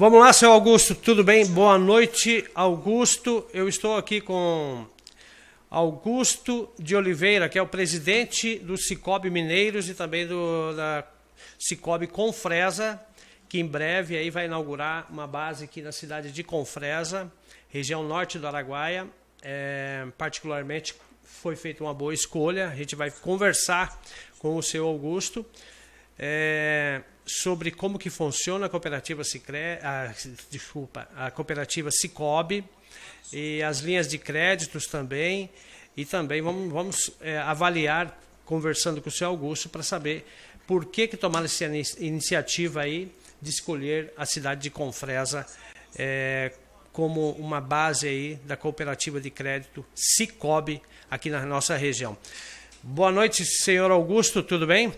Vamos lá, seu Augusto, tudo bem? Boa noite, Augusto. Eu estou aqui com Augusto de Oliveira, que é o presidente do Cicobi Mineiros e também do da Cicobi Confresa, que em breve aí vai inaugurar uma base aqui na cidade de Confresa, região norte do Araguaia. É, particularmente foi feita uma boa escolha. A gente vai conversar com o seu Augusto. É, sobre como que funciona a cooperativa Cicre, a, desculpa, a cooperativa Cicobi e as linhas de créditos também e também vamos, vamos é, avaliar conversando com o senhor Augusto para saber por que que tomaram essa iniciativa aí de escolher a cidade de Confresa é, como uma base aí da cooperativa de crédito Cicobi aqui na nossa região. Boa noite, senhor Augusto, tudo bem?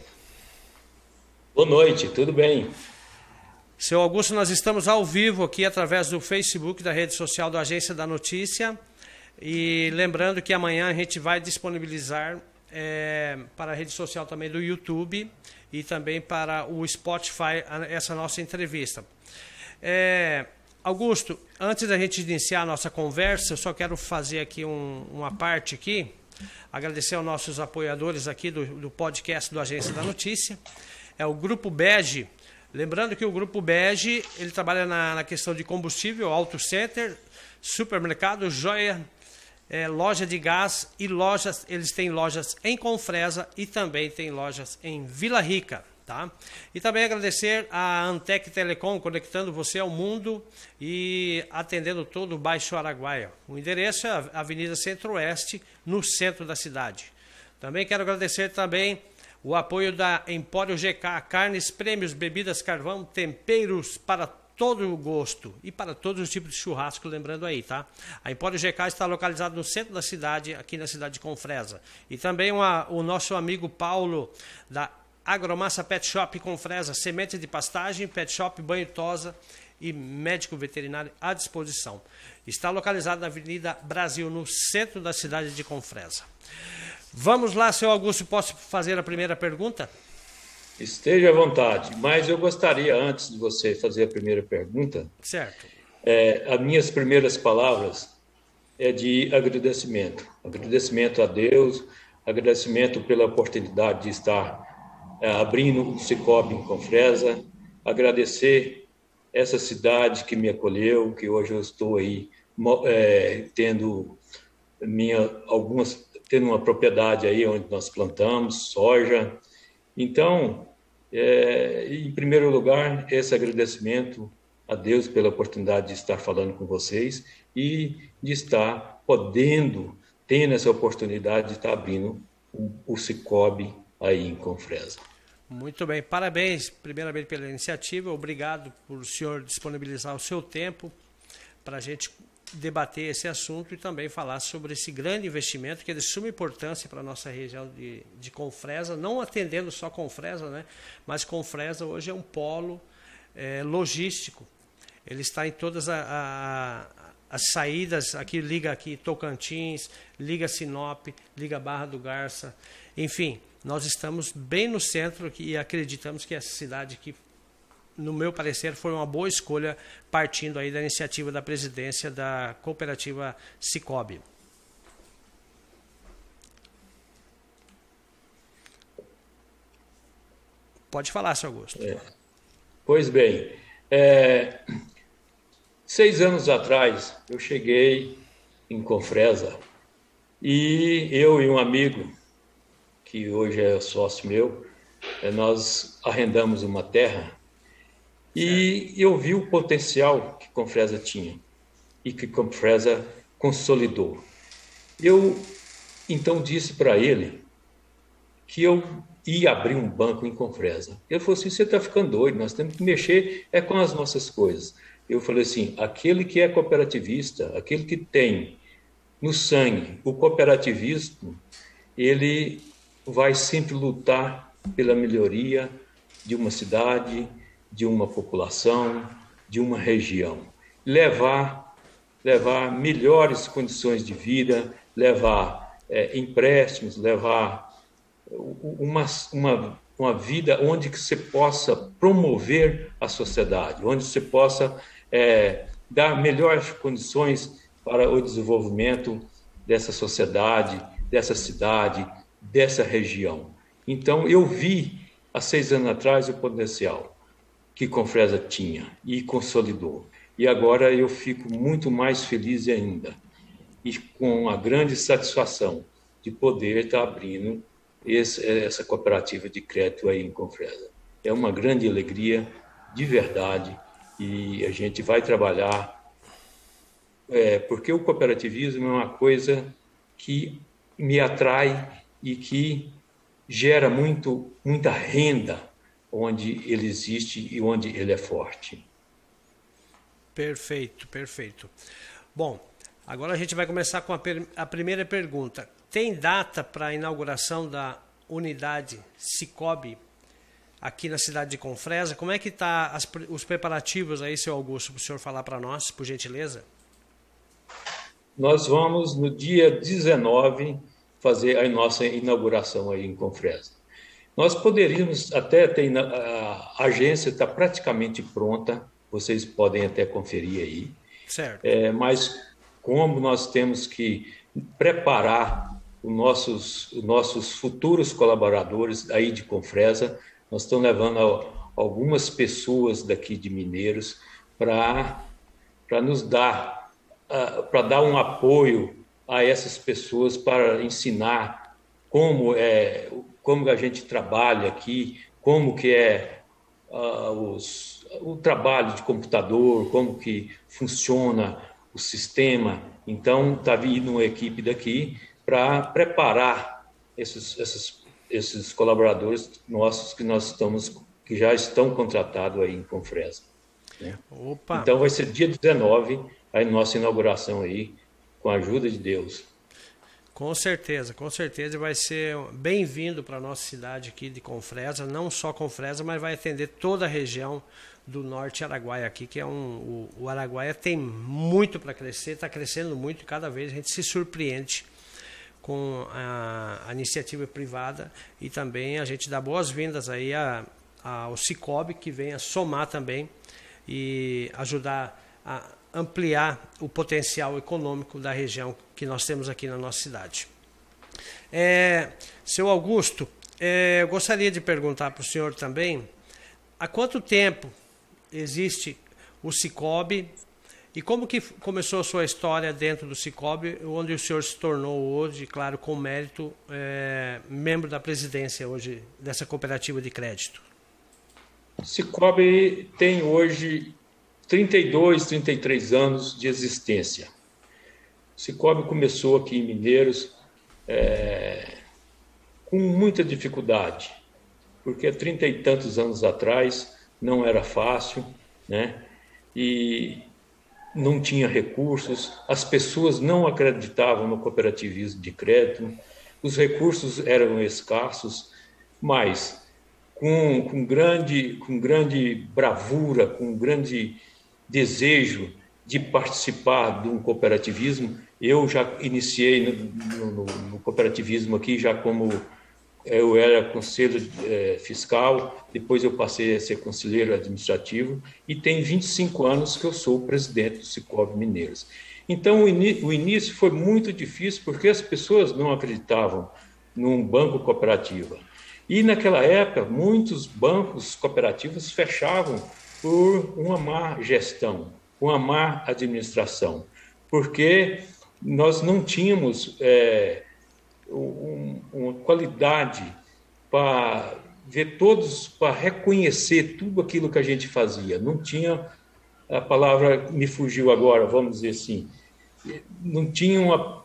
Boa noite, tudo bem? Seu Augusto, nós estamos ao vivo aqui através do Facebook da rede social da Agência da Notícia. E lembrando que amanhã a gente vai disponibilizar é, para a rede social também do YouTube e também para o Spotify essa nossa entrevista. É, Augusto, antes da gente iniciar a nossa conversa, eu só quero fazer aqui um, uma parte aqui, agradecer aos nossos apoiadores aqui do, do podcast do Agência da Notícia é o Grupo Bege. Lembrando que o Grupo Bege, ele trabalha na, na questão de combustível, auto center, supermercado, joia, é, loja de gás e lojas, eles têm lojas em Confresa e também tem lojas em Vila Rica. Tá? E também agradecer a Antec Telecom, conectando você ao mundo e atendendo todo o Baixo Araguaia. O endereço é Avenida Centro-Oeste, no centro da cidade. Também quero agradecer também o apoio da Empório GK, carnes, prêmios, bebidas, carvão, temperos para todo o gosto e para todos os tipos de churrasco, lembrando aí, tá? A Empório GK está localizado no centro da cidade, aqui na cidade de Confresa. E também uma, o nosso amigo Paulo, da Agromassa Pet Shop Confresa, semente de pastagem, pet shop, banho tosa e médico veterinário à disposição. Está localizado na Avenida Brasil, no centro da cidade de Confresa. Vamos lá, seu Augusto, posso fazer a primeira pergunta? Esteja à vontade, mas eu gostaria, antes de você fazer a primeira pergunta, certo. É, as minhas primeiras palavras é de agradecimento. Agradecimento a Deus, agradecimento pela oportunidade de estar é, abrindo o Cicobi em Confresa, agradecer essa cidade que me acolheu, que hoje eu estou aí é, tendo minha, algumas tendo uma propriedade aí onde nós plantamos soja. Então, é, em primeiro lugar, esse agradecimento a Deus pela oportunidade de estar falando com vocês e de estar podendo, tendo essa oportunidade de estar abrindo o, o Cicobi aí em Confresa. Muito bem, parabéns primeiramente pela iniciativa, obrigado por o senhor disponibilizar o seu tempo para a gente debater esse assunto e também falar sobre esse grande investimento que é de suma importância para a nossa região de, de Confresa, não atendendo só Confresa, né? mas Confresa hoje é um polo é, logístico. Ele está em todas a, a, as saídas, aqui liga aqui Tocantins, liga Sinop, liga Barra do Garça, enfim, nós estamos bem no centro e acreditamos que essa cidade que no meu parecer, foi uma boa escolha partindo aí da iniciativa da presidência da cooperativa Cicobi. Pode falar, seu Augusto. É. Pois bem, é, seis anos atrás eu cheguei em Confresa e eu e um amigo, que hoje é sócio meu, é, nós arrendamos uma terra e eu vi o potencial que Confresa tinha e que Confresa consolidou. Eu então disse para ele que eu ia abrir um banco em Confresa. Ele falou assim: você está ficando doido, nós temos que mexer é com as nossas coisas. Eu falei assim: aquele que é cooperativista, aquele que tem no sangue o cooperativismo, ele vai sempre lutar pela melhoria de uma cidade, de uma população, de uma região. Levar, levar melhores condições de vida, levar é, empréstimos, levar uma, uma, uma vida onde que você possa promover a sociedade, onde você possa é, dar melhores condições para o desenvolvimento dessa sociedade, dessa cidade, dessa região. Então, eu vi há seis anos atrás o potencial que Confresa tinha e consolidou. E agora eu fico muito mais feliz ainda e com a grande satisfação de poder estar abrindo esse, essa cooperativa de crédito aí em Confresa. É uma grande alegria, de verdade, e a gente vai trabalhar, é, porque o cooperativismo é uma coisa que me atrai e que gera muito, muita renda onde ele existe e onde ele é forte. Perfeito, perfeito. Bom, agora a gente vai começar com a, a primeira pergunta. Tem data para a inauguração da unidade Cicobi aqui na cidade de Confresa? Como é que está os preparativos aí, seu Augusto, para o senhor falar para nós, por gentileza? Nós vamos, no dia 19, fazer a nossa inauguração aí em Confresa. Nós poderíamos até ter, a agência está praticamente pronta, vocês podem até conferir aí. Certo. É, mas como nós temos que preparar os nossos, os nossos futuros colaboradores aí de Confresa. Nós estamos levando algumas pessoas daqui de Mineiros para nos dar, para dar um apoio a essas pessoas para ensinar como é como a gente trabalha aqui, como que é uh, os, o trabalho de computador, como que funciona o sistema. Então, está vindo uma equipe daqui para preparar esses, esses, esses colaboradores nossos que nós estamos que já estão contratados aí em Confresa. Né? Então vai ser dia 19 a nossa inauguração aí, com a ajuda de Deus. Com certeza, com certeza vai ser bem-vindo para a nossa cidade aqui de Confresa, não só Confresa, mas vai atender toda a região do Norte Araguaia aqui, que é um. O, o Araguaia tem muito para crescer, está crescendo muito e cada vez a gente se surpreende com a, a, iniciativa privada e também a gente dá boas-vindas aí a, a, ao Cicobi, que venha somar também e ajudar a ampliar o potencial econômico da região que nós temos aqui na nossa cidade. É, seu Augusto, é, eu gostaria de perguntar para o senhor também, há quanto tempo existe o Cicobi e como que começou a sua história dentro do Cicobi, onde o senhor se tornou hoje, claro, com mérito, é, membro da presidência hoje dessa cooperativa de crédito? Cicobi tem hoje 32, 33 anos de existência. O Cicobi começou aqui em Mineiros é, com muita dificuldade, porque há trinta e tantos anos atrás não era fácil, né? E não tinha recursos, as pessoas não acreditavam no cooperativismo de crédito, os recursos eram escassos, mas com, com, grande, com grande bravura, com grande desejo de participar de um cooperativismo, eu já iniciei no, no, no cooperativismo aqui já como eu era conselho é, fiscal, depois eu passei a ser conselheiro administrativo e tem 25 anos que eu sou presidente do Cicobi Mineiros. Então o, o início foi muito difícil porque as pessoas não acreditavam num banco cooperativo. E naquela época muitos bancos cooperativos fechavam por uma má gestão, uma má administração, porque nós não tínhamos é, um, uma qualidade para ver todos, para reconhecer tudo aquilo que a gente fazia. Não tinha, a palavra me fugiu agora, vamos dizer assim, não tinha, uma,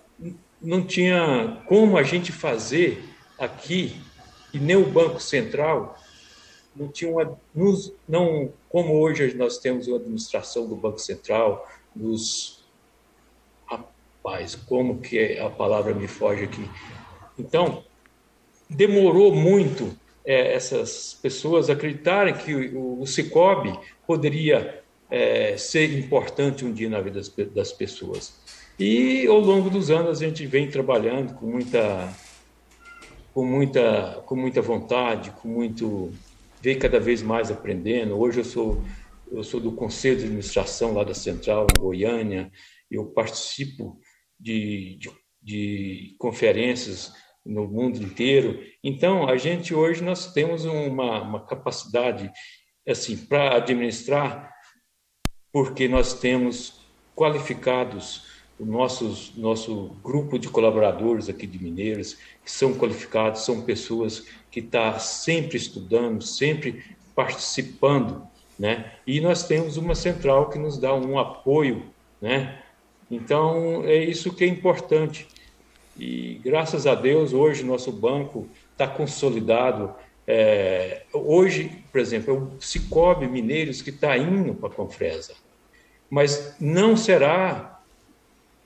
não tinha como a gente fazer aqui, e nem o Banco Central, não tinha uma, não, como hoje nós temos a administração do Banco Central, dos rapaz, como que a palavra me foge aqui, então, demorou muito é, essas pessoas acreditarem que o, o Cicobi poderia é, ser importante um dia na vida das, das, pessoas. E ao longo dos anos a gente vem trabalhando com muita com muita, com muita vontade, com muito veio cada vez mais aprendendo. Hoje eu sou eu sou do conselho de administração lá da Central em Goiânia. Eu participo de, de, de conferências no mundo inteiro. Então a gente hoje nós temos uma, uma capacidade assim para administrar porque nós temos qualificados o nosso, nosso grupo de colaboradores aqui de Mineiros, que são qualificados, são pessoas que estão tá sempre estudando, sempre participando, né? E nós temos uma central que nos dá um apoio, né? Então, é isso que é importante. E graças a Deus, hoje nosso banco está consolidado. É, hoje, por exemplo, é o Cicobi Mineiros que está indo para a Confresa. Mas não será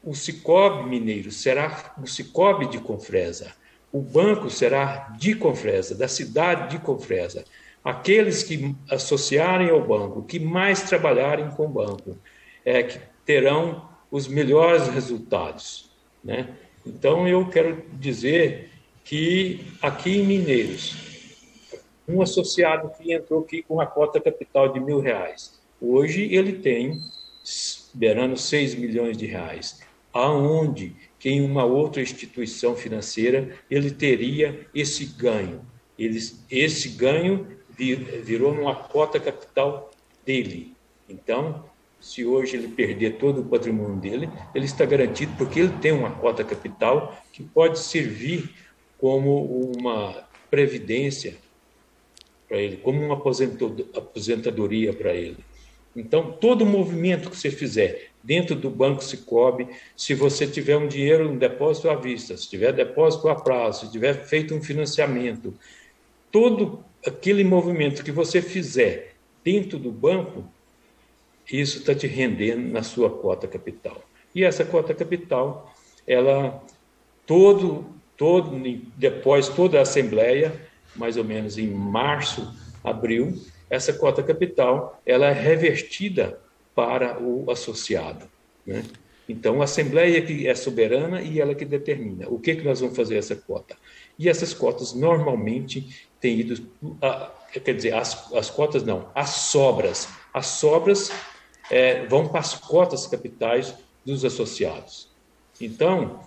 o Cicobi Mineiro será o Cicobi de Confresa. O banco será de Confresa, da cidade de Confresa. Aqueles que associarem ao banco, que mais trabalharem com o banco, é que terão os melhores resultados. Né? Então, eu quero dizer que aqui em Mineiros, um associado que entrou aqui com a cota capital de mil reais, hoje ele tem beirando 6 milhões de reais aonde que em uma outra instituição financeira ele teria esse ganho. Ele, esse ganho virou uma cota capital dele. Então, se hoje ele perder todo o patrimônio dele, ele está garantido porque ele tem uma cota capital que pode servir como uma previdência para ele, como uma aposentadoria para ele. Então, todo movimento que você fizer dentro do Banco Cicobi, se você tiver um dinheiro, um depósito à vista, se tiver depósito a prazo, se tiver feito um financiamento, todo aquele movimento que você fizer dentro do banco, isso está te rendendo na sua cota capital. E essa cota capital, ela todo, todo depois toda a assembleia, mais ou menos em março, abril, essa cota capital, ela é revertida para o associado. Né? Então, a Assembleia que é soberana e ela que determina o que, que nós vamos fazer essa cota. E essas cotas normalmente têm ido, a, quer dizer, as, as cotas não, as sobras. As sobras é, vão para as cotas capitais dos associados. Então,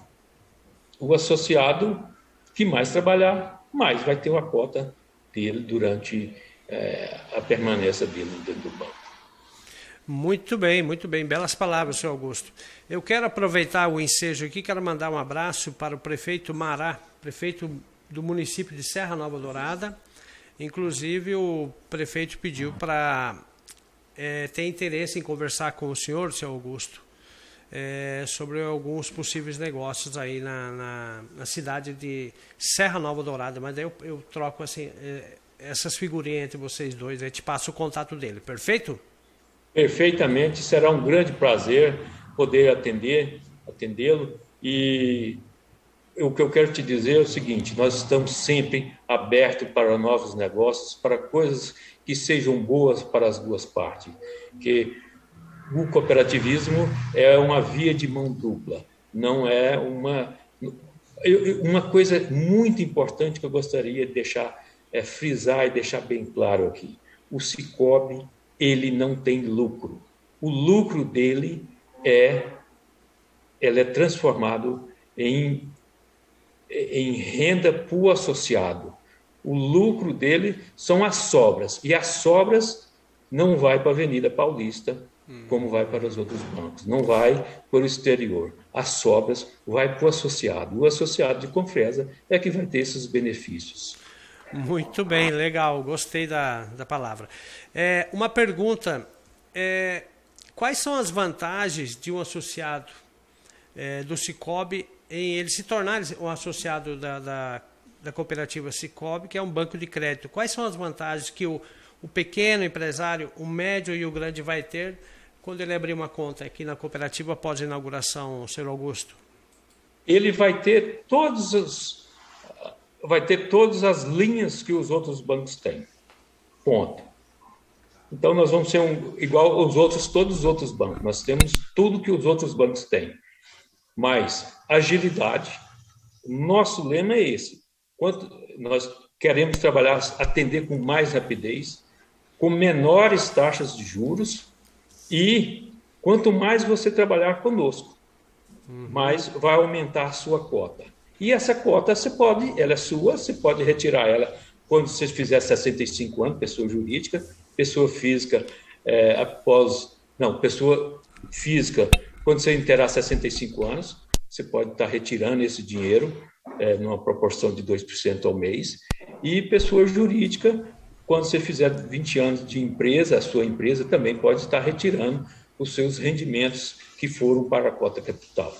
o associado que mais trabalhar, mais vai ter uma cota dele durante é, a permanência dele dentro do banco. Muito bem, muito bem. Belas palavras, senhor Augusto. Eu quero aproveitar o ensejo aqui, quero mandar um abraço para o prefeito Mará, prefeito do município de Serra Nova Dourada. Inclusive, o prefeito pediu para é, ter interesse em conversar com o senhor, senhor Augusto, é, sobre alguns possíveis negócios aí na, na, na, cidade de Serra Nova Dourada. Mas daí eu, eu troco assim, é, essas figurinhas entre vocês dois, aí te passo o contato dele, perfeito? Perfeitamente. Será um grande prazer poder atender, atendê-lo. E o que eu quero te dizer é o seguinte: nós estamos sempre abertos para novos negócios, para coisas que sejam boas para as duas partes. Que o cooperativismo é uma via de mão dupla, não é uma uma coisa muito importante que eu gostaria de deixar é frisar e deixar bem claro aqui. O Cicobi ele não tem lucro. O lucro dele é ele é transformado em, em renda o associado. O lucro dele são as sobras. E as sobras não vai para a Avenida Paulista, como vai para os outros bancos. Não vai para o exterior. As sobras vai para o associado. O associado de Confresa é que vai ter esses benefícios. Muito bem, legal, gostei da, da palavra. É, uma pergunta: é, quais são as vantagens de um associado é, do Cicobi em ele se tornar um associado da, da, da, cooperativa Cicobi, que é um banco de crédito? Quais são as vantagens que o, o pequeno empresário, o médio e o grande vai ter quando ele abrir uma conta aqui na cooperativa após a inauguração, senhor Augusto? Ele vai ter todos os vai ter todas as linhas que os outros bancos têm. Ponto. Então nós vamos ser um, igual aos outros, todos os outros bancos. Nós temos tudo que os outros bancos têm. Mas agilidade. Nosso lema é esse: quanto nós queremos trabalhar, atender com mais rapidez, com menores taxas de juros e quanto mais você trabalhar conosco, uhum. mais vai aumentar a sua cota. E essa cota você pode, ela é sua, você pode retirar ela quando você fizer 65 anos, pessoa jurídica, pessoa física é, após, não, pessoa física, quando você interar 65 anos, você pode estar retirando esse dinheiro é, numa proporção de 2% ao mês, e pessoa jurídica, quando você fizer 20 anos de empresa, a sua empresa também pode estar retirando os seus rendimentos que foram para a cota capital.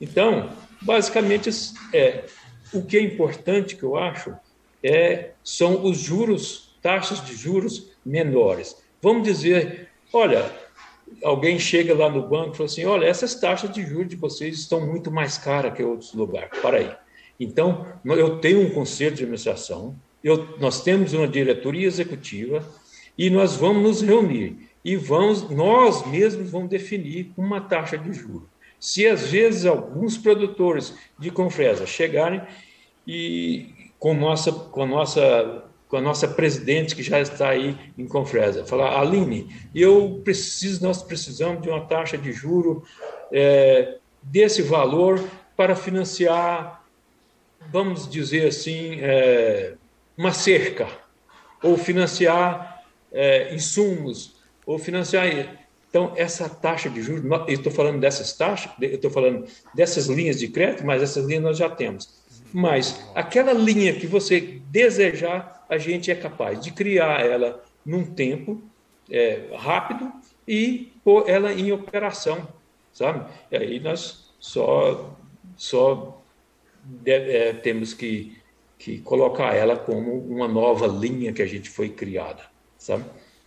Então, basicamente, é, o que é importante que eu acho é, são os juros, taxas de juros menores. Vamos dizer, olha, alguém chega lá no banco e fala assim, olha, essas taxas de juros de vocês estão muito mais caras que outros lugares. Para aí. Então, eu tenho um conselho de administração, eu, nós temos uma diretoria executiva e nós vamos nos reunir e vamos, nós mesmos vamos definir uma taxa de juros. Se às vezes alguns produtores de confresa chegarem e com nossa, com nossa, com a nossa presidente que já está aí em confresa, falar, Aline, eu preciso, nós precisamos de uma taxa de juro é, desse valor para financiar vamos dizer assim, é, uma cerca, ou financiar é, insumos, ou financiar. Então, essa taxa de juros, eu estou falando dessas taxas, eu estou falando dessas linhas de crédito, mas essas linhas nós já temos. Mas aquela linha que você desejar, a gente é capaz de criar ela num tempo é, rápido e pôr ela em operação, sabe? E aí nós só, só deve, é, temos que, que colocar ela como uma nova linha que a gente foi criada, sabe?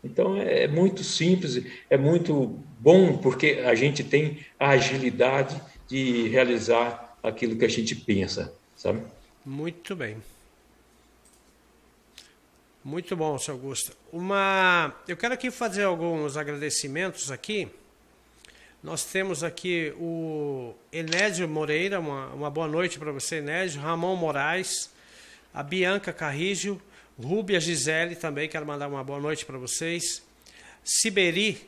Então é, é muito simples, é muito bom porque a gente tem a agilidade de realizar aquilo que a gente pensa, sabe? Muito bem. Muito bom, seu Augusto. Uma, eu quero aqui fazer alguns agradecimentos aqui. Nós temos aqui o Enésio Moreira, uma, uma boa noite para você, Enésio. Ramon Moraes, a Bianca Carrijo, Rúbia Gisele também, quero mandar uma boa noite para vocês. Siberi,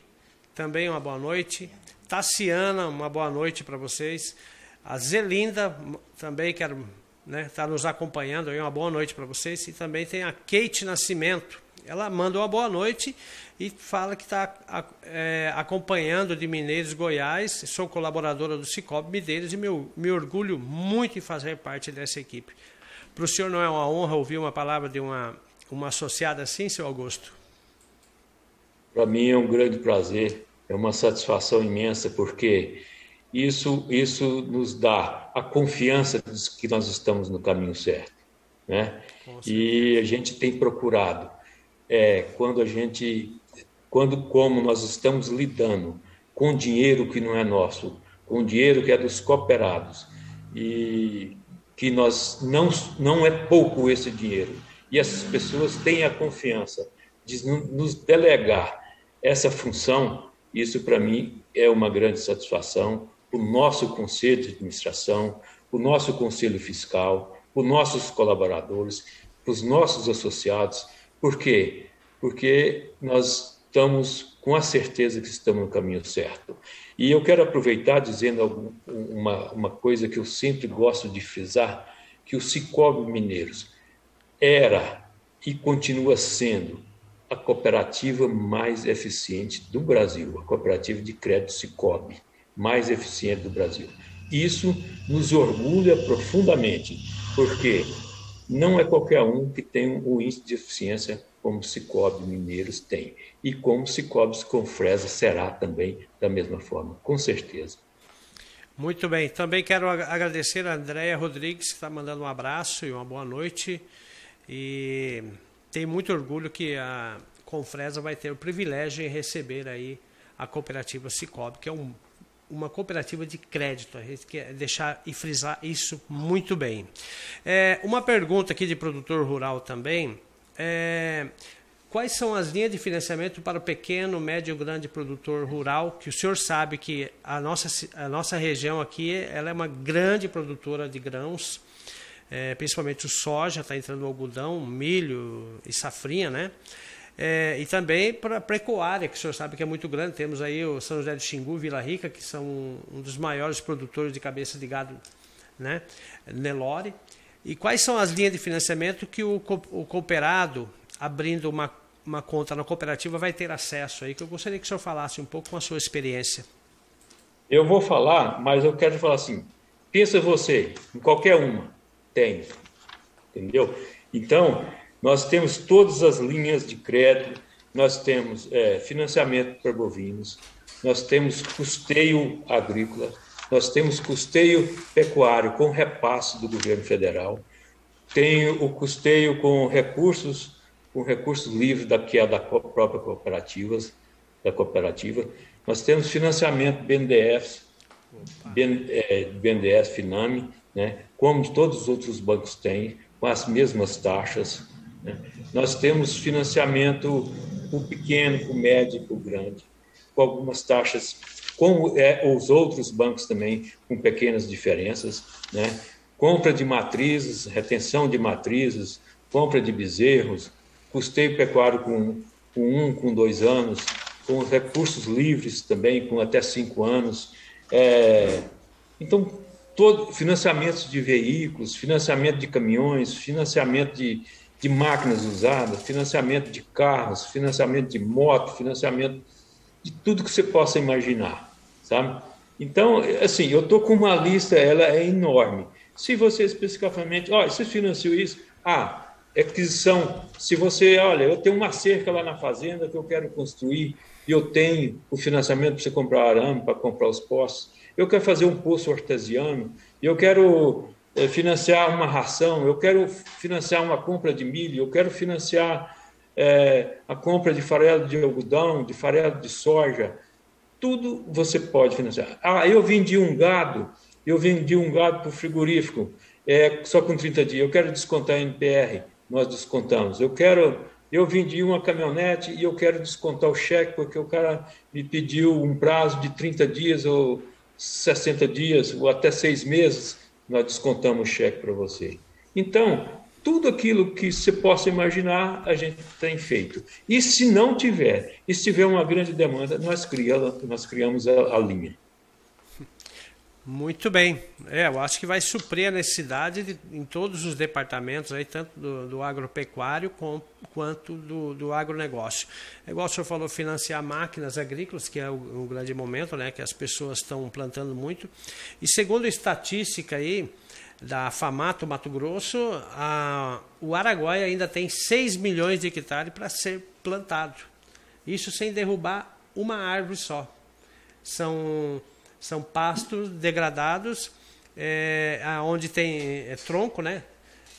também uma boa noite. Tassiana, uma boa noite para vocês. A Zelinda, também quero né, tá nos acompanhando aí, uma boa noite para vocês. E também tem a Kate Nascimento. Ela manda uma boa noite e fala que está é, acompanhando de Mineiros Goiás. Sou colaboradora do Cicobi Mineiros e me, me orgulho muito em fazer parte dessa equipe. Para o senhor não é uma honra ouvir uma palavra de uma, uma associada assim, seu Augusto? Para mim é um grande prazer, é uma satisfação imensa, porque isso, isso nos dá a confiança de que nós estamos no caminho certo. Né? E a gente tem procurado, é, quando a gente quando como nós estamos lidando com dinheiro que não é nosso, com dinheiro que é dos cooperados e que nós não não é pouco esse dinheiro e essas pessoas têm a confiança de nos delegar essa função, isso para mim é uma grande satisfação. O nosso conselho de administração, o nosso conselho fiscal, os nossos colaboradores, os nossos associados, por quê? Porque nós estamos com a certeza que estamos no caminho certo. E eu quero aproveitar dizendo uma, uma coisa que eu sempre gosto de frisar, que o Cicobi Mineiros era e continua sendo a cooperativa mais eficiente do Brasil, a cooperativa de crédito Cicobi mais eficiente do Brasil. Isso nos orgulha profundamente, porque não é qualquer um que tem o índice de eficiência como Cicobi Mineiros tem. E como Cicobi com Fresa será também da mesma forma, com certeza. Muito bem. Também quero agradecer a Andréia Rodrigues, que está mandando um abraço e uma boa noite. E tem muito orgulho que a Confresa vai ter o privilégio de receber aí a cooperativa Cicobi, que é um uma cooperativa de crédito. A gente quer deixar e frisar isso muito bem. É, uma pergunta aqui de produtor rural também. É, quais são as linhas de financiamento para o pequeno, médio grande produtor rural? Que o senhor sabe que a nossa, a nossa região aqui ela é uma grande produtora de grãos. é, principalmente o soja, está entrando o algodão, milho e safrinha, né? É, e também para a pecuária, que o senhor sabe que é muito grande. Temos aí o São José de Xingu, Vila Rica, que são um dos maiores produtores de cabeça de gado, né? Nelore. E quais são as linhas de financiamento que o, o cooperado, abrindo uma, uma conta na cooperativa, vai ter acesso aí? Que eu gostaria que o senhor falasse um pouco com a sua experiência. Eu vou falar, mas eu quero falar assim: pensa você, em qualquer uma, tem. Entendeu? Então, nós temos todas as linhas de crédito, nós temos é, financiamento para bovinos, nós temos custeio agrícola, nós temos custeio pecuário com repasse do governo federal, tem o custeio com recursos, com recursos livres da que é da própria cooperativa, da cooperativa. Nós temos financiamento BNDES, BNDES, é, Finame, né, como todos os outros bancos têm, com as mesmas taxas. Né? Nós temos financiamento para o pequeno, para o médio e para o grande, com algumas taxas, como é, os outros bancos também, com pequenas diferenças. Né? Compra de matrizes, retenção de matrizes, compra de bezerros, custeio pecuário com, com um, com dois anos, com recursos livres também, com até cinco anos. É, então, todo, financiamentos de veículos, financiamento de caminhões, financiamento de, de máquinas usadas, financiamento de carros, financiamento de moto, financiamento de tudo que você possa imaginar, sabe? Então, assim, eu estou com uma lista, ela é enorme. Se você especificamente, olha, você financiou isso? Ah, aquisição. Se você, olha, eu tenho uma cerca lá na fazenda que eu quero construir e eu tenho o financiamento para você comprar arame, para comprar os postos. Eu quero fazer um poço artesiano, eu quero é, financiar uma ração, eu quero financiar uma compra de milho, eu quero financiar é, a compra de farelo de algodão, de farelo de soja. Tudo você pode financiar. Ah, eu vendi um gado, eu vendi um gado para o frigorífico, é, só com 30 dias. Eu quero descontar a NPR, nós descontamos. Eu quero, eu vendi uma caminhonete e eu quero descontar o cheque porque o cara me pediu um prazo de 30 dias ou 60 dias ou até seis meses nós descontamos o cheque para você. Então, tudo aquilo que você possa imaginar, a gente tem feito. E se não tiver, e se tiver uma grande demanda, nós criamos, nós criamos a, a linha. Muito bem. É, eu acho que vai suprir a necessidade de, em todos os departamentos, aí, tanto do, do agropecuário com, quanto do, do agronegócio. É igual o senhor falou, financiar máquinas agrícolas, que é o, o grande momento, né, que as pessoas estão plantando muito. E segundo a estatística aí, da Famato Mato Grosso, a, o Araguaia ainda tem 6 milhões de hectares para ser plantado. Isso sem derrubar uma árvore só. São são pastos degradados, é, onde tem é, tronco, né?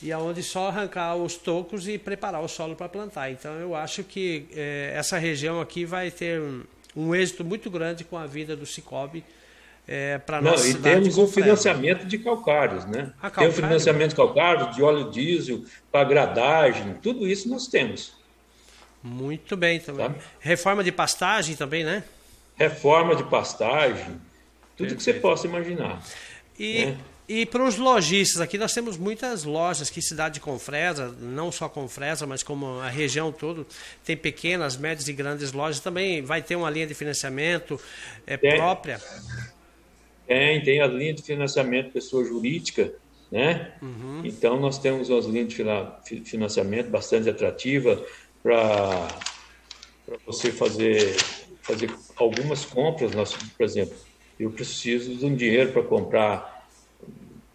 E aonde só arrancar os tocos e preparar o solo para plantar. Então eu acho que é, essa região aqui vai ter um, um, êxito muito grande com a vida do Cicobi. É, para nossa e temos o financiamento de calcários, né? Ah, tem o financiamento de calcário, de óleo diesel, para gradagem, tudo isso nós temos. Muito bem também. Sabe? Reforma de pastagem também, né? Reforma de pastagem, tudo Perfeito. que você possa imaginar. E, né? e para os lojistas, aqui nós temos muitas lojas que cidade de Confresa, não só Confresa, mas como a região toda, tem pequenas, médias e grandes lojas. Também vai ter uma linha de financiamento é, própria? Tem, tem a linha de financiamento pessoa jurídica, né? Uhum. Então nós temos umas linhas de financiamento bastante atrativa para você fazer, fazer algumas compras, nós, por exemplo, eu preciso de um dinheiro para comprar,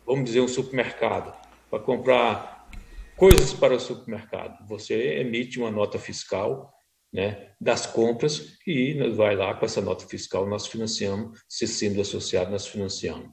vamos dizer, um supermercado, para comprar coisas para o supermercado. Você emite uma nota fiscal né, das compras e vai lá com essa nota fiscal, nós financiamos, se sendo associado, nós financiamos.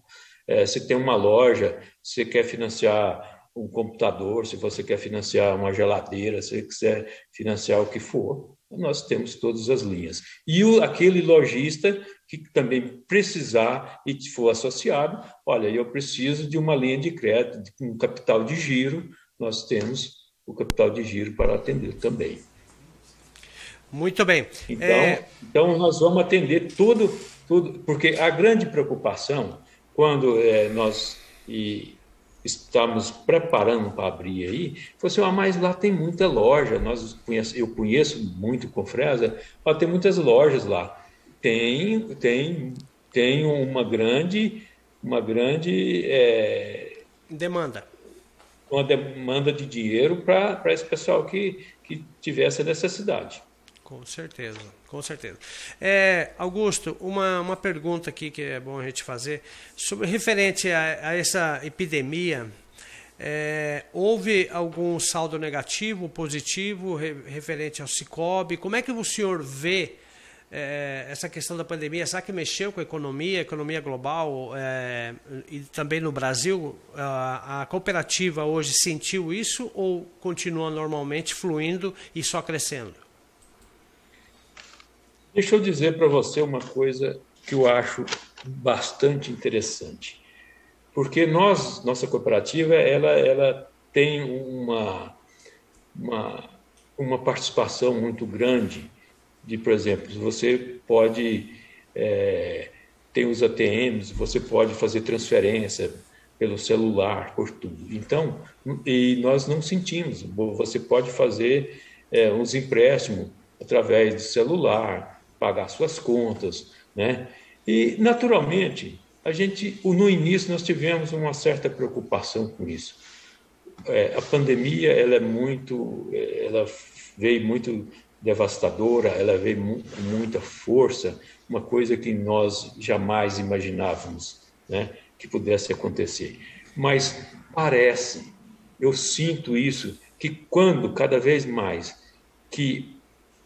É, se tem uma loja, você quer financiar um computador, se você quer financiar uma geladeira, se quiser financiar o que for, nós temos todas as linhas. E o, aquele lojista que também precisar e for associado, olha, eu preciso de uma linha de crédito, de um capital de giro, nós temos o capital de giro para atender também. Muito bem. Então, é... então nós vamos atender tudo, tudo, porque a grande preocupação, quando é, nós, e estamos preparando para abrir aí, falou assim, ah, mas lá tem muita loja, nós conheço, eu conheço muito Confresa, lá tem muitas lojas lá. Tem, tem, tem uma grande, uma grande é, demanda. Uma demanda de dinheiro para esse pessoal que, que tivesse necessidade. Com certeza, com certeza. É, Augusto, uma, uma pergunta aqui que é bom a gente fazer, sobre referente a, a essa epidemia, é, houve algum saldo negativo, positivo, re, referente ao Cicobi? Como é que o senhor vê é, essa questão da pandemia? Será que mexeu com a economia, a economia global é, e também no Brasil? A, a cooperativa hoje sentiu isso ou continua normalmente fluindo e só crescendo? Deixa eu dizer para você uma coisa que eu acho bastante interessante. Porque nós, nossa cooperativa, ela, ela tem uma, uma, uma participação muito grande de, por exemplo, você pode é, tem os ATMs, você pode fazer transferência pelo celular, por tudo. Então, e nós não sentimos. Você pode fazer é, uns empréstimos através do celular, pagar suas contas, né? E naturalmente a gente, no início nós tivemos uma certa preocupação com isso. É, a pandemia ela é muito, ela veio muito devastadora, ela veio com muita força, uma coisa que nós jamais imaginávamos, né, que pudesse acontecer. Mas parece, eu sinto isso, que quando cada vez mais que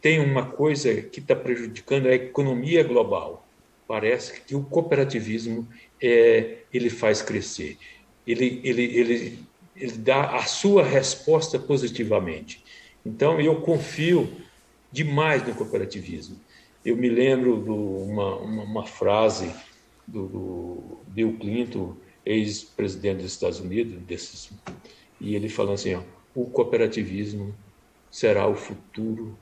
tem uma coisa que está prejudicando a economia global. Parece que o cooperativismo é, ele faz crescer, ele, ele, ele, ele dá a sua resposta positivamente. Então, eu confio demais no cooperativismo. Eu me lembro de uma, uma, uma frase do, do, Bill Clinton, ex-presidente dos Estados Unidos, desses, e ele falou assim: ó, o cooperativismo será o futuro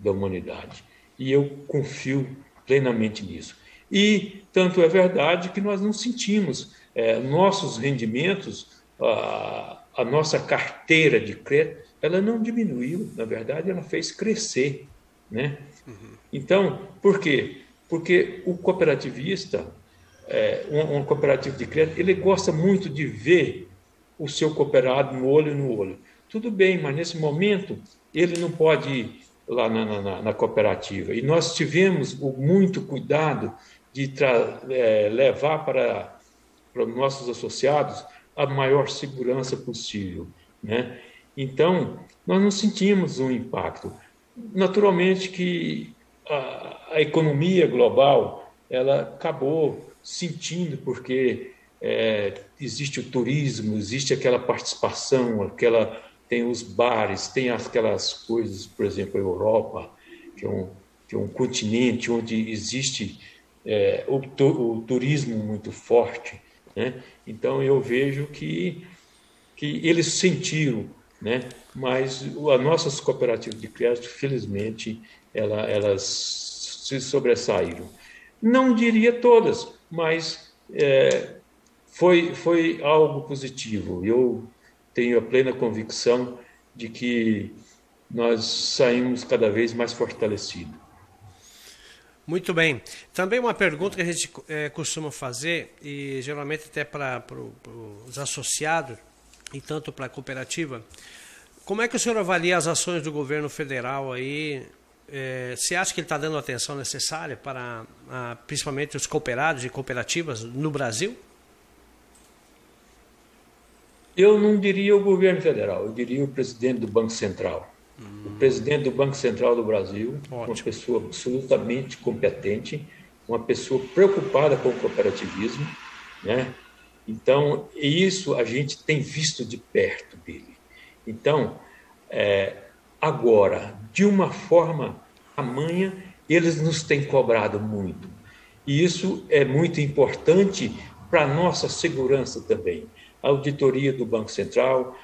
da humanidade. E eu confio plenamente nisso. E tanto é verdade que nós não sentimos é, nossos rendimentos, a, a, nossa carteira de crédito, ela não diminuiu, na verdade, ela fez crescer. Né? Uhum. Então, por quê? Porque o cooperativista, é, um, um cooperativo de crédito, ele gosta muito de ver o seu cooperado no olho no olho. Tudo bem, mas nesse momento ele não pode lá na, na, na cooperativa. E nós tivemos muito cuidado de é, levar para, para os nossos associados a maior segurança possível. Né? Então, nós não sentimos um impacto. Naturalmente que a, a economia global ela acabou sentindo, porque é, existe o turismo, existe aquela participação, aquela tem os bares, tem aquelas coisas, por exemplo, a Europa, que é um, que é um continente onde existe é, o, o, turismo muito forte. Né? Então, eu vejo que, que eles sentiram, né? mas as nossas cooperativas de crédito, felizmente, ela, elas se sobressaíram. Não diria todas, mas é, foi, foi algo positivo. Eu tenho a plena convicção de que nós saímos cada vez mais fortalecidos. Muito bem. Também uma pergunta que a gente é, costuma fazer, e geralmente até para os associados, e tanto para a cooperativa, como é que o senhor avalia as ações do governo federal aí? É, você acha que ele está dando a atenção necessária para, a, principalmente, os cooperados e cooperativas no Brasil? Eu não diria o governo federal, eu diria o presidente do Banco Central. Hum. O presidente do Banco Central do Brasil, Ótimo. uma pessoa absolutamente competente, uma pessoa preocupada com o cooperativismo, né? Então, isso a gente tem visto de perto dele. Então, é, agora, de uma forma tamanha, eles nos têm cobrado muito. E isso é muito importante para a nossa segurança também auditoria do Banco Central,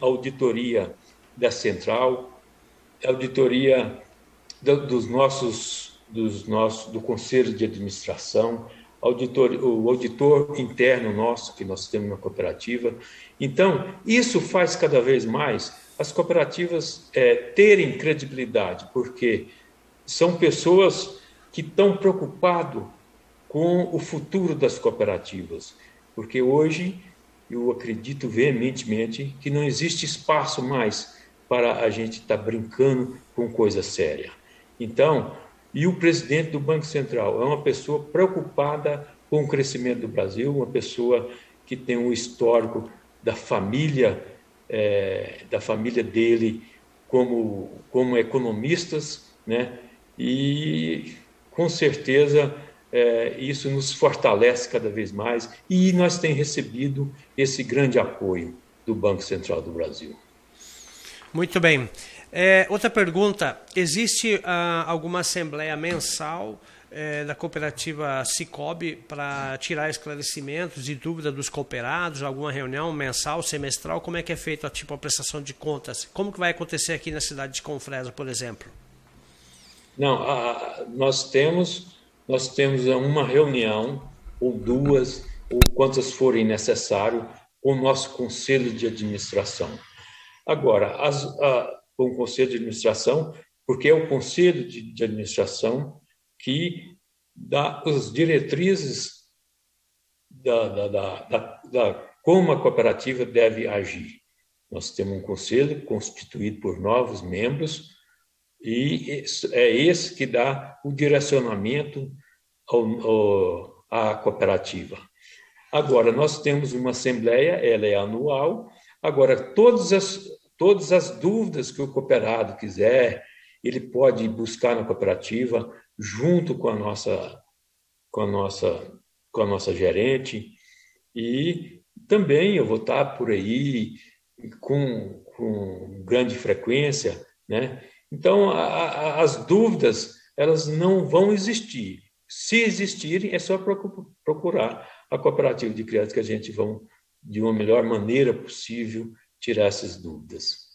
auditoria da Central, auditoria dos nossos, dos nossos, do Conselho de Administração, auditor, o auditor interno nosso, que nós temos na cooperativa. Então, isso faz cada vez mais as cooperativas é, terem credibilidade, porque são pessoas que estão preocupadas com o futuro das cooperativas. Porque hoje eu acredito veementemente que não existe espaço mais para a gente estar tá brincando com coisa séria. Então, e o presidente do Banco Central é uma pessoa preocupada com o crescimento do Brasil, uma pessoa que tem um histórico da família, é, da família dele como, como economistas, né? E com certeza é, isso nos fortalece cada vez mais e nós temos recebido esse grande apoio do Banco Central do Brasil. Muito bem. É, outra pergunta: existe ah, alguma assembleia mensal é, da cooperativa Cicobi para tirar esclarecimentos e dúvidas dos cooperados? Alguma reunião mensal, semestral? Como é que é feita tipo, a prestação de contas? Como que vai acontecer aqui na cidade de Confresa, por exemplo? Não, a, nós temos nós temos uma reunião, ou duas, ou quantas forem necessário, com o nosso conselho de administração. Agora, as, a, com o conselho de administração, porque é o conselho de, de administração que dá as diretrizes da, da, da, da, como a cooperativa deve agir. Nós temos um conselho constituído por novos membros e é esse que dá o direcionamento ao, ao, à cooperativa. Agora, nós temos uma assembleia, ela é anual. Agora, todas as, todas as dúvidas que o cooperado quiser, ele pode buscar na cooperativa, junto com a nossa, com a nossa, com a nossa gerente. E também eu vou estar por aí com, com grande frequência, né? Então, a, a, as dúvidas, elas não vão existir. Se existirem, é só procurar a cooperativa de crianças que a gente vai, de uma melhor maneira possível, tirar essas dúvidas.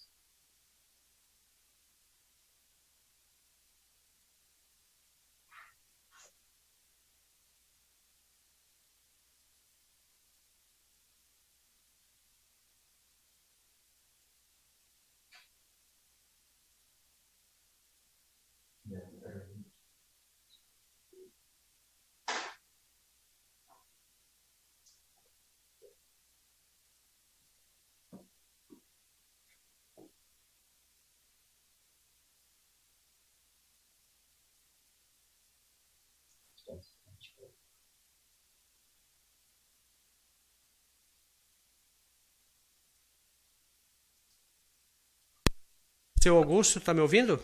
Seu Augusto, está me ouvindo?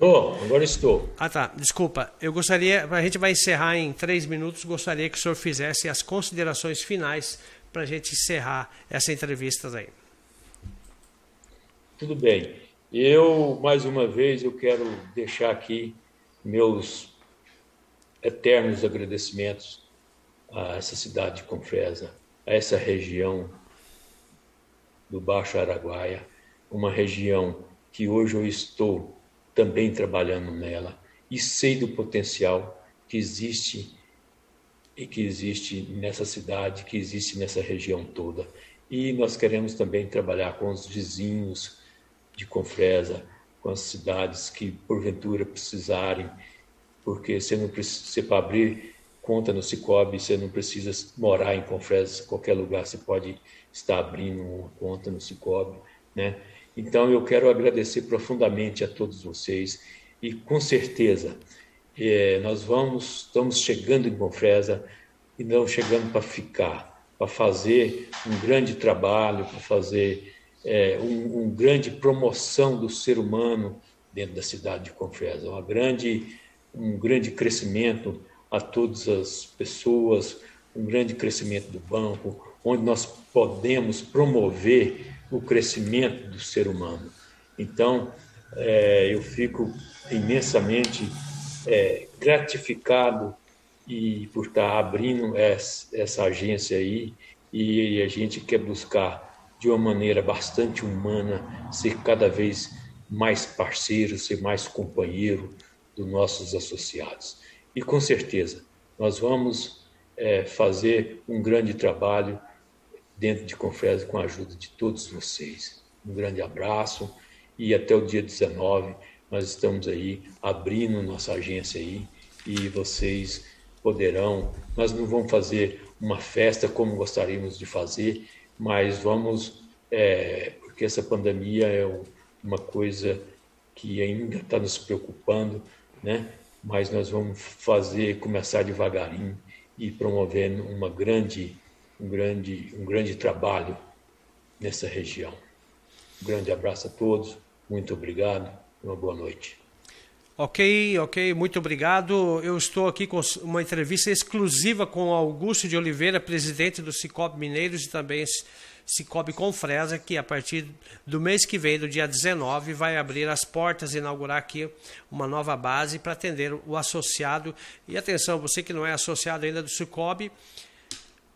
Oh, agora estou. Ah, tá. Desculpa. Eu gostaria, a gente vai encerrar em três minutos. Gostaria que o senhor fizesse as considerações finais para a gente encerrar essa entrevista aí. Tudo bem. Eu, mais uma vez, eu quero deixar aqui meus eternos agradecimentos a essa cidade de Confresa, a essa região do Baixo Araguaia, uma região que hoje eu estou também trabalhando nela e sei do potencial que existe e que existe nessa cidade, que existe nessa região toda. E nós queremos também trabalhar com os vizinhos de Confresa, com as cidades que porventura precisarem, porque você não precisa para abrir conta no Cicobi, você não precisa morar em Confresa, qualquer lugar você pode estar abrindo uma conta no Cicobi, né? Então, eu quero agradecer profundamente a todos vocês e, com certeza, é, nós vamos, estamos chegando em Bonfresa e não chegando para ficar, para fazer um grande trabalho, para fazer é, um, um, grande promoção do ser humano dentro da cidade de Confresa, uma grande, um grande crescimento a todas as pessoas, um grande crescimento do banco, onde nós podemos promover o crescimento do ser humano. Então, é, eu fico imensamente é, gratificado e por estar abrindo essa, agência aí e a gente quer buscar de uma maneira bastante humana ser cada vez mais parceiro, ser mais companheiro dos nossos associados. E com certeza nós vamos é, fazer um grande trabalho dentro de Confresa com a ajuda de todos vocês. Um grande abraço e até o dia 19 nós estamos aí abrindo nossa agência aí e vocês poderão, nós não vamos fazer uma festa como gostaríamos de fazer, mas vamos, é, porque essa pandemia é uma coisa que ainda está nos preocupando, né? Mas nós vamos fazer, começar devagarinho e promovendo uma grande, um grande, um grande trabalho nessa região. Um grande abraço a todos, muito obrigado, uma boa noite. Ok, ok, muito obrigado. Eu estou aqui com uma entrevista exclusiva com Augusto de Oliveira, presidente do Cicobi Mineiros e também Cicobi Confresa, que a partir do mês que vem, do dia 19, vai abrir as portas, inaugurar aqui uma nova base para atender o associado. E atenção, você que não é associado ainda do Cicobi,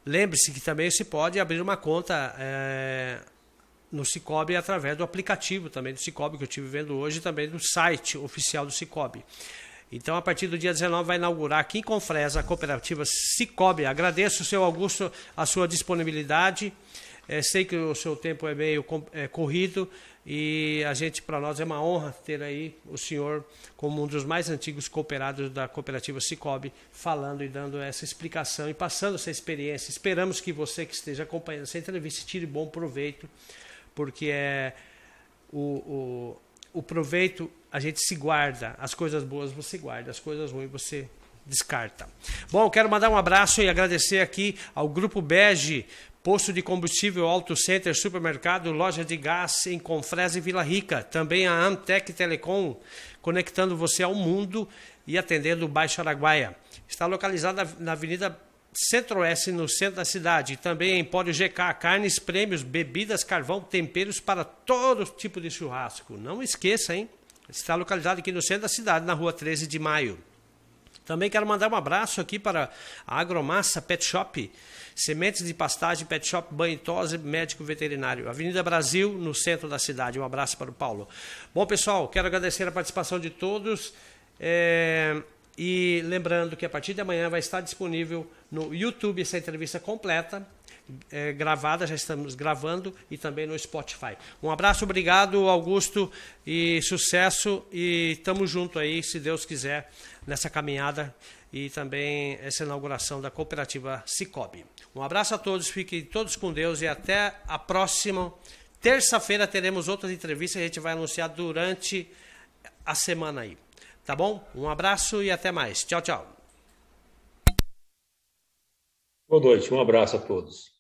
lembre-se que também se pode abrir uma conta é, no Cicobi através do aplicativo também do Cicobi que eu estive vendo hoje também do site oficial do Cicobi. Então, a partir do dia 19, vai inaugurar aqui em Confresa a cooperativa Cicobi. Agradeço, seu Augusto, a sua disponibilidade. É, sei que o seu tempo é meio é, corrido e a gente, para nós, é uma honra ter aí o senhor como um dos mais antigos cooperados da cooperativa Cicobi, falando e dando essa explicação e passando essa experiência. Esperamos que você que esteja acompanhando essa entrevista tire bom proveito porque é o, o, o proveito a gente se guarda, as coisas boas você guarda, as coisas ruins você descarta. Bom, quero mandar um abraço e agradecer aqui ao Grupo Bege, posto de combustível Auto Center, supermercado, loja de gás em Confresa e Vila Rica. Também a Amtec Telecom, conectando você ao mundo e atendendo o Baixo Araguaia. Está localizada na Avenida Centro-Oeste, no centro da cidade. Também Empório GK, carnes, prêmios, bebidas, carvão, temperos para todo tipo de churrasco. Não esqueça, hein? Está localizado aqui no centro da cidade, na rua 13 de maio. Também quero mandar um abraço aqui para a Agromassa Pet Shop, sementes de pastagem, pet shop, banho tosse, médico veterinário. Avenida Brasil, no centro da cidade. Um abraço para o Paulo. Bom, pessoal, quero agradecer a participação de todos. É... E lembrando que a partir de amanhã vai estar disponível no YouTube essa entrevista completa, é, gravada, já estamos gravando, e também no Spotify. Um abraço, obrigado, Augusto, e sucesso, e estamos junto aí, se Deus quiser, nessa caminhada e também essa inauguração da cooperativa Cicobi. Um abraço a todos, fiquem todos com Deus e até a próxima. Terça-feira teremos outras entrevistas, a gente vai anunciar durante a semana aí. Tá bom? Um abraço e até mais. Tchau, tchau. Boa noite, um abraço a todos.